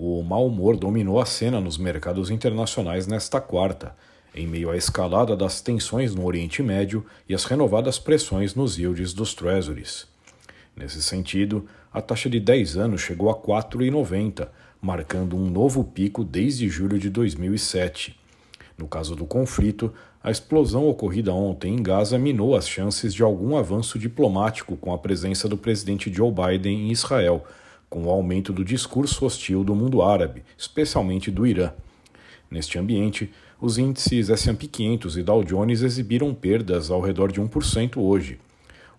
O mau humor dominou a cena nos mercados internacionais nesta quarta, em meio à escalada das tensões no Oriente Médio e as renovadas pressões nos yields dos treasuries. Nesse sentido, a taxa de 10 anos chegou a 4,90, marcando um novo pico desde julho de 2007. No caso do conflito, a explosão ocorrida ontem em Gaza minou as chances de algum avanço diplomático com a presença do presidente Joe Biden em Israel com o aumento do discurso hostil do mundo árabe, especialmente do Irã. Neste ambiente, os índices S&P 500 e Dow Jones exibiram perdas ao redor de 1% hoje.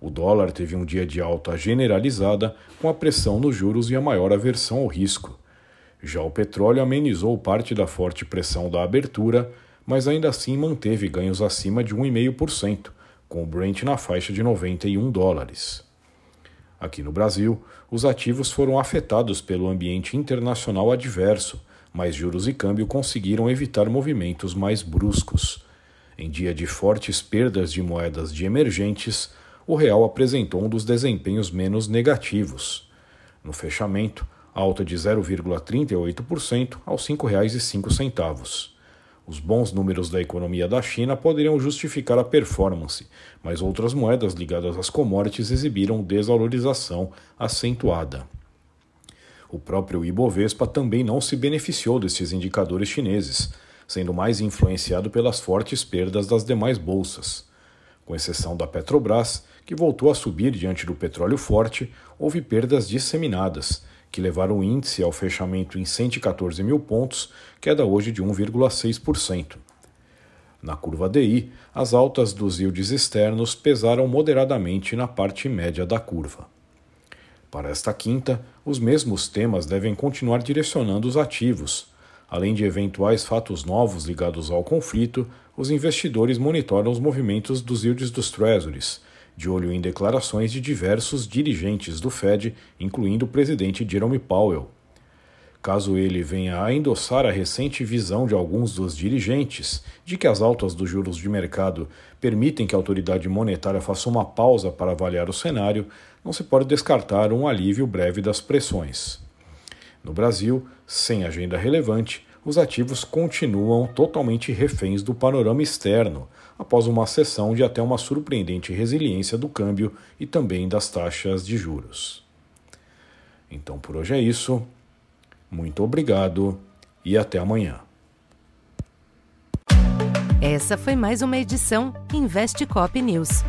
O dólar teve um dia de alta generalizada, com a pressão nos juros e a maior aversão ao risco. Já o petróleo amenizou parte da forte pressão da abertura, mas ainda assim manteve ganhos acima de 1,5%, com o Brent na faixa de 91 dólares. Aqui no Brasil, os ativos foram afetados pelo ambiente internacional adverso, mas juros e câmbio conseguiram evitar movimentos mais bruscos. Em dia de fortes perdas de moedas de emergentes, o real apresentou um dos desempenhos menos negativos. No fechamento, alta de 0,38% aos R$ 5,05. Os bons números da economia da China poderiam justificar a performance, mas outras moedas ligadas às commodities exibiram desvalorização acentuada. O próprio Ibovespa também não se beneficiou desses indicadores chineses, sendo mais influenciado pelas fortes perdas das demais bolsas. Com exceção da Petrobras, que voltou a subir diante do petróleo forte, houve perdas disseminadas, que levaram o índice ao fechamento em 114 mil pontos, queda hoje de 1,6%. Na curva DI, as altas dos yields externos pesaram moderadamente na parte média da curva. Para esta quinta, os mesmos temas devem continuar direcionando os ativos. Além de eventuais fatos novos ligados ao conflito, os investidores monitoram os movimentos dos yields dos treasuries, de olho em declarações de diversos dirigentes do Fed, incluindo o presidente Jerome Powell. Caso ele venha a endossar a recente visão de alguns dos dirigentes de que as altas dos juros de mercado permitem que a autoridade monetária faça uma pausa para avaliar o cenário, não se pode descartar um alívio breve das pressões. No Brasil, sem agenda relevante, os ativos continuam totalmente reféns do panorama externo, após uma sessão de até uma surpreendente resiliência do câmbio e também das taxas de juros. Então por hoje é isso. Muito obrigado e até amanhã. Essa foi mais uma edição Investe Cop News.